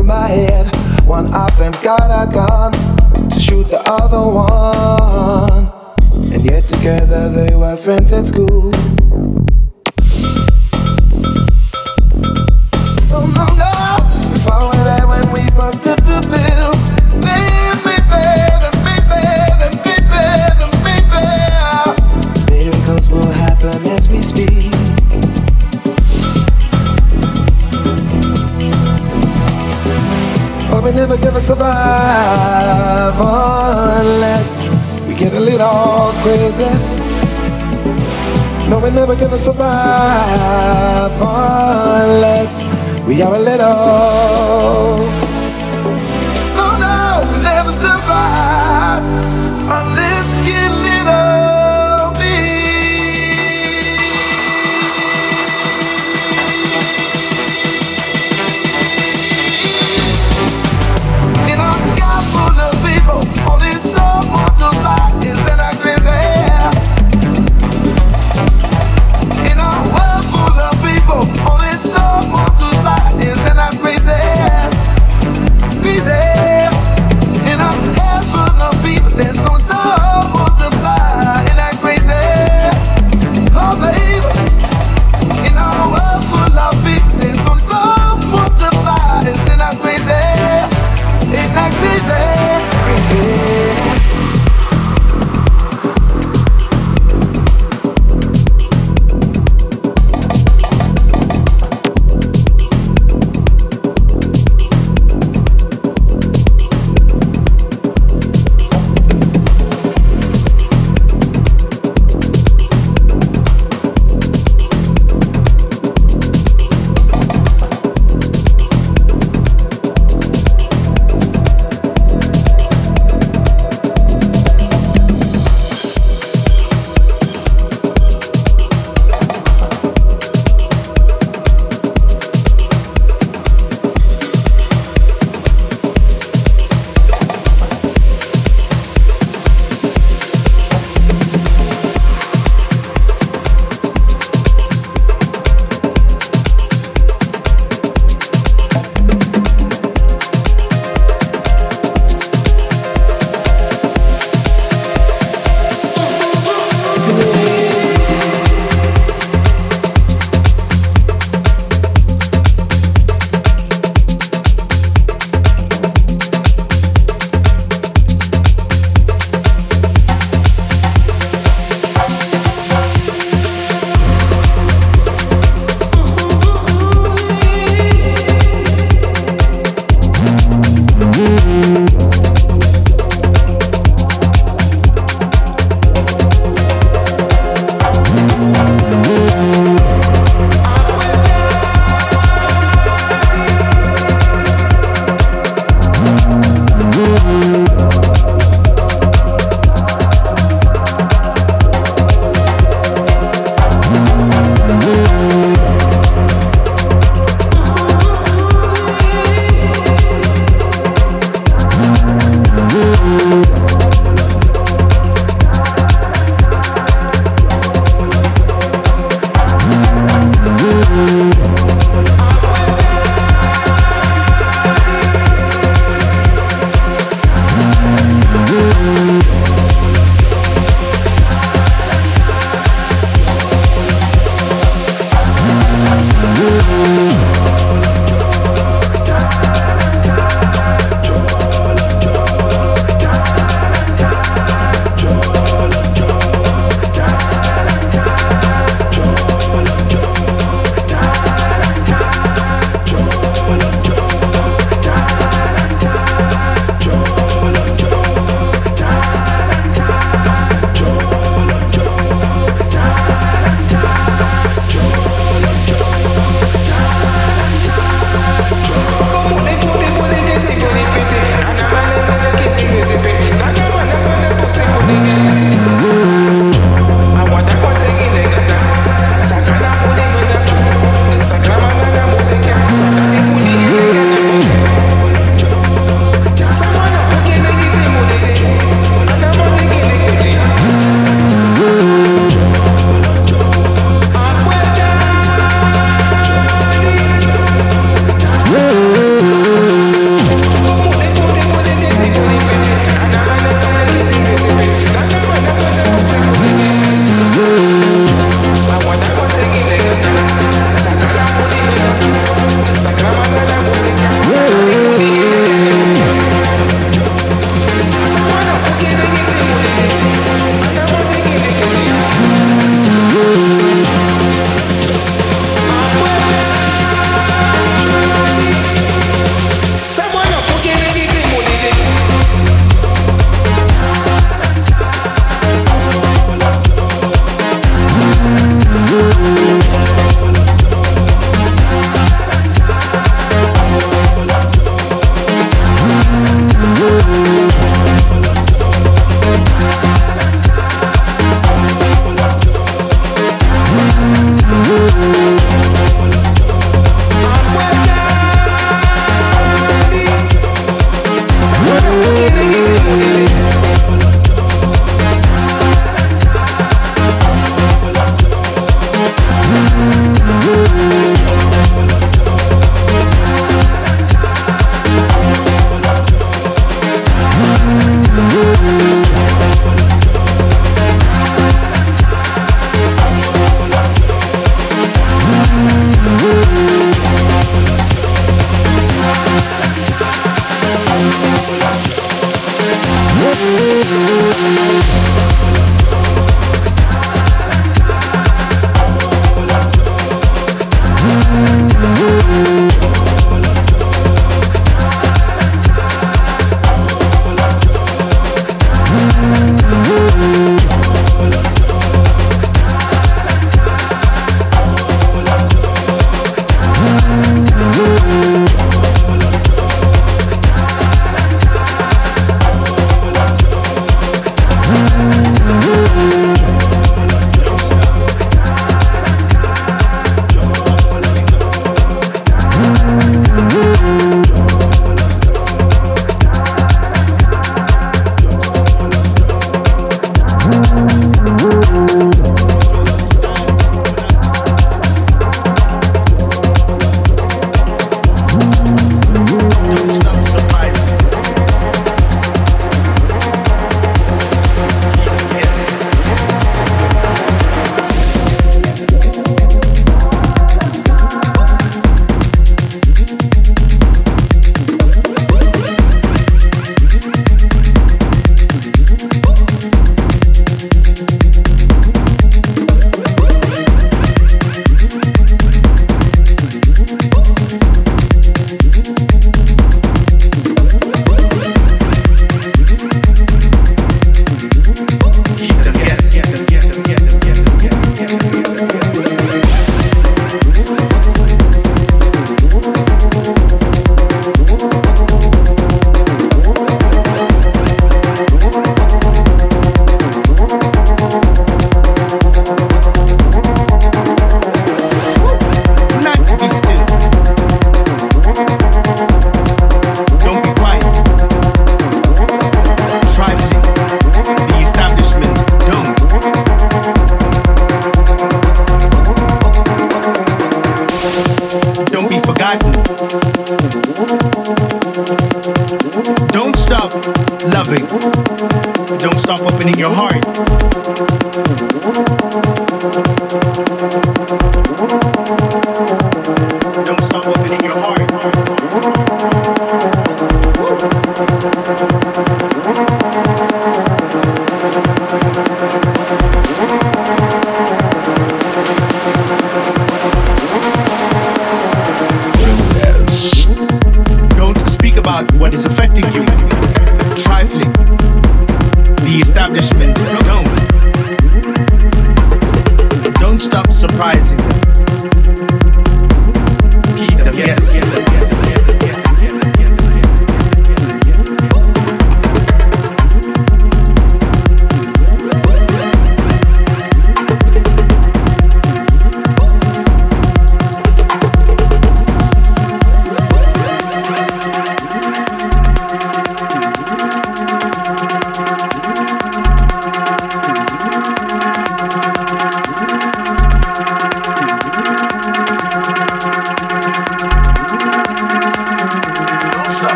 through my head. One of them's got a gun to shoot the other one. And yet together they were friends at school.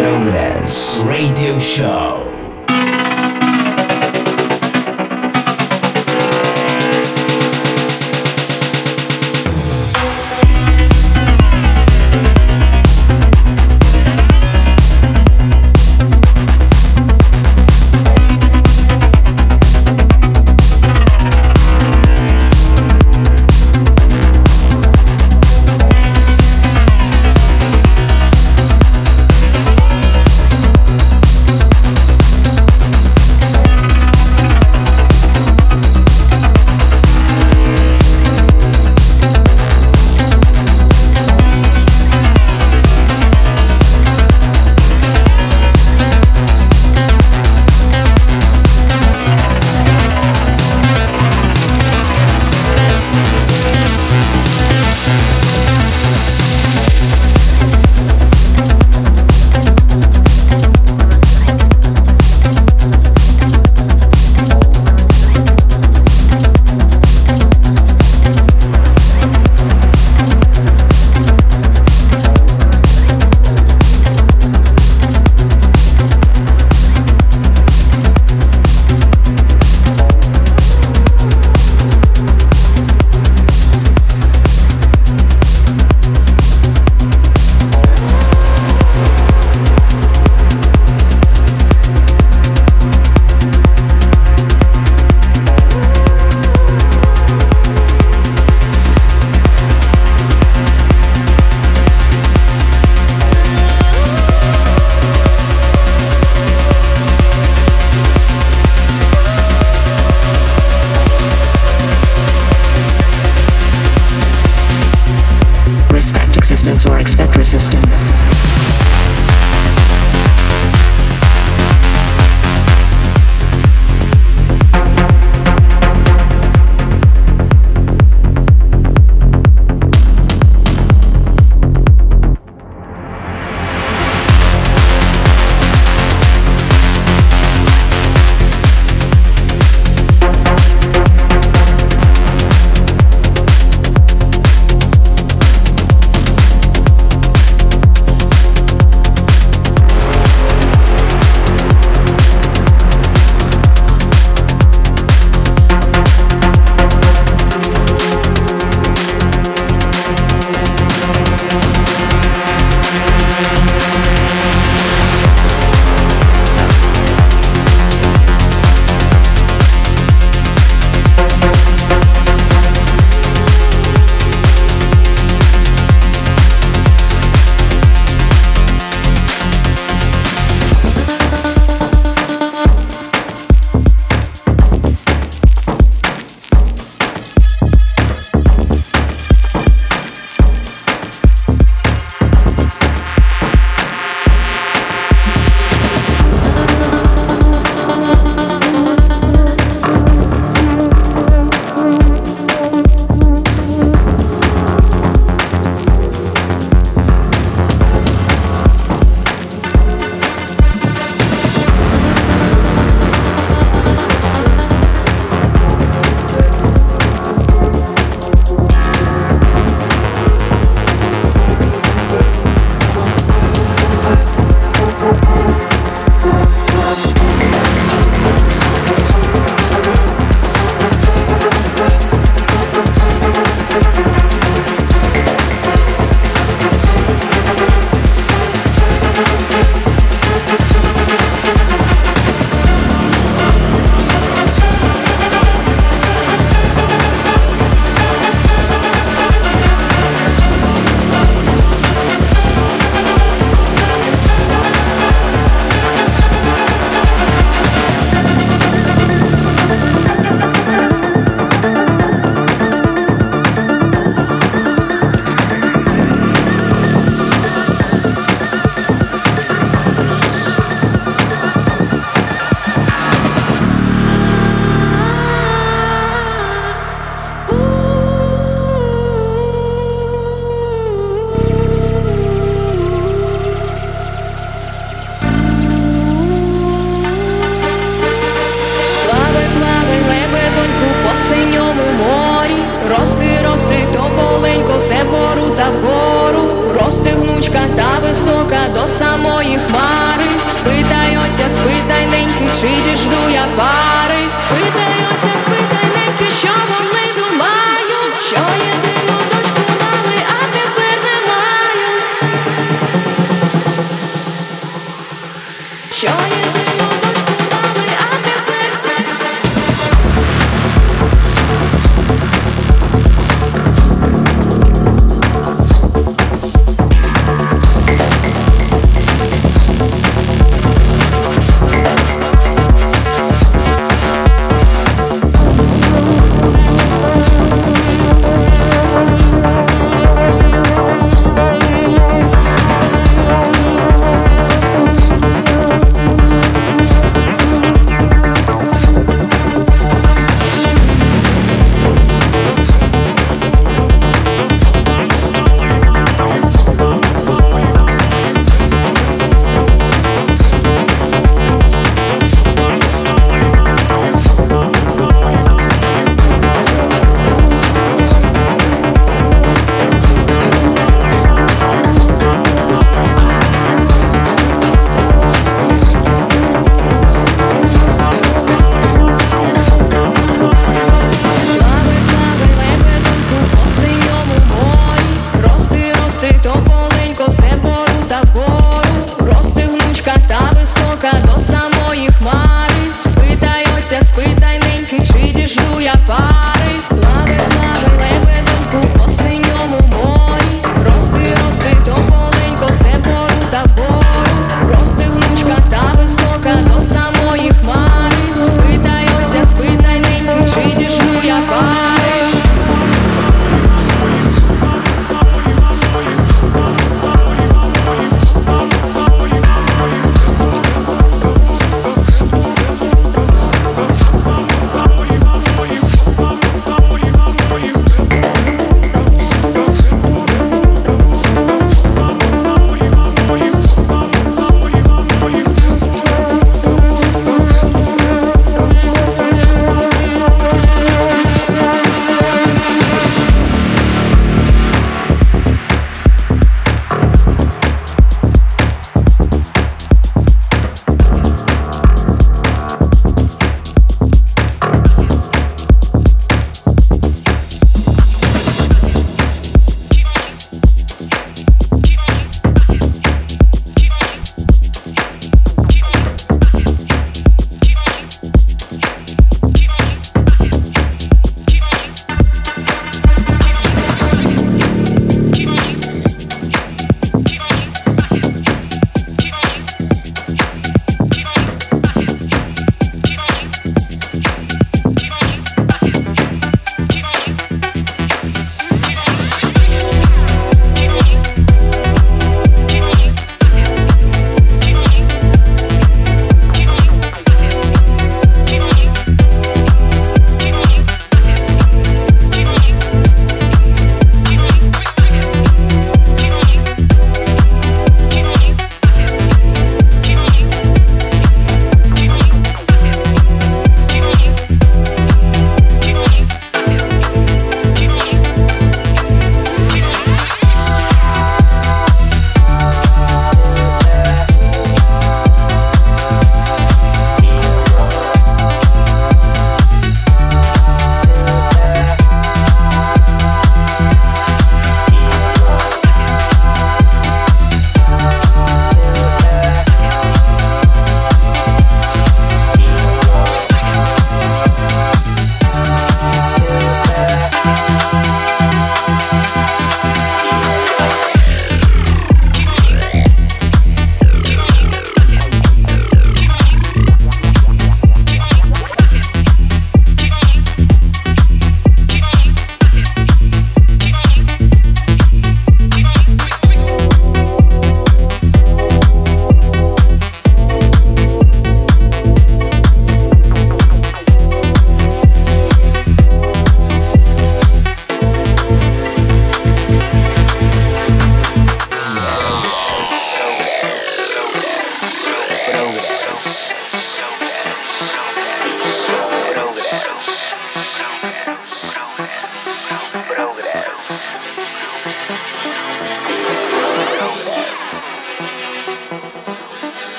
Progress Radio Show. resistance or expect resistance.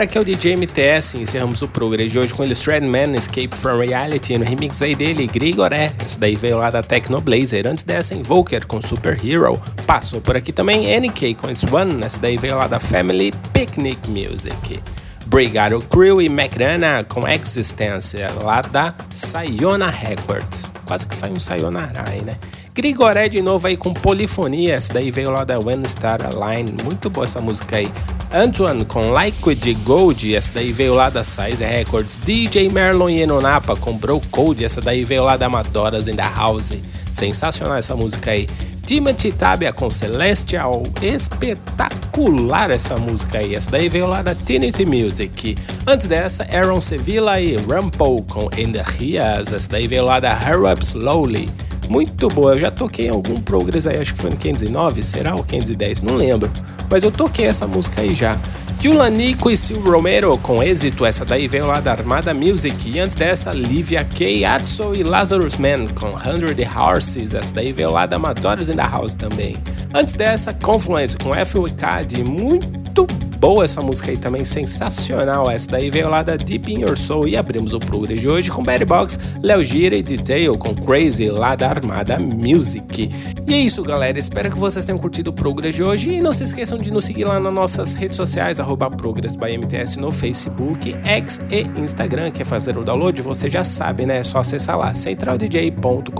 Galera, aqui é o DJ MTS. Encerramos o programa de hoje com Illustrated Man Escape from Reality no remix aí dele, Grigoré. Esse daí veio lá da Technoblazer. Antes dessa, Invoker com Super Hero. Passou por aqui também NK com Swan. Essa daí veio lá da Family Picnic Music. Brigado Crew e McDana com Existência, lá da Sayona Records. Quase que saiu um Sayonara aí, né? Grigoré de novo aí com polifonia, essa daí veio lá da When Star Align, muito boa essa música aí. Antoine com Liquid Gold, essa daí veio lá da Size Records. DJ Merlon e Enonapa com Bro Code, essa daí veio lá da Madoras in the House. Sensacional essa música aí. Timothy Tabia com Celestial, espetacular essa música aí. Essa daí veio lá da Trinity Music. Antes dessa, Aaron Sevilla e Rumple com Energias. Essa daí veio lá da Hurry Up Slowly muito boa. Eu já toquei algum Progress aí, acho que foi no 509, será? Ou 510, não lembro. Mas eu toquei essa música aí já. Yulanico e Sil Romero com êxito, essa daí veio lá da Armada Music. E antes dessa, Livia K, Atso e Lazarus Man com Hundred Horses, essa daí veio lá da Amateurs in the House também. Antes dessa, Confluence com FWK, muito boa essa música aí também, sensacional. Essa daí veio lá da Deep in Your Soul e abrimos o programa de hoje com Bad Box, Léo Gira e Detail com Crazy lá da Armada Music. E é isso, galera. Espero que vocês tenham curtido o programa de hoje e não se esqueçam de nos seguir lá nas nossas redes sociais, arroba Progress by MTS no Facebook, X e Instagram. Quer fazer o download? Você já sabe, né? É só acessar lá, centraldj.com.br.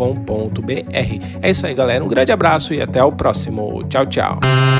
É isso aí, galera. Um grande abraço e até o próximo. Tchau, tchau.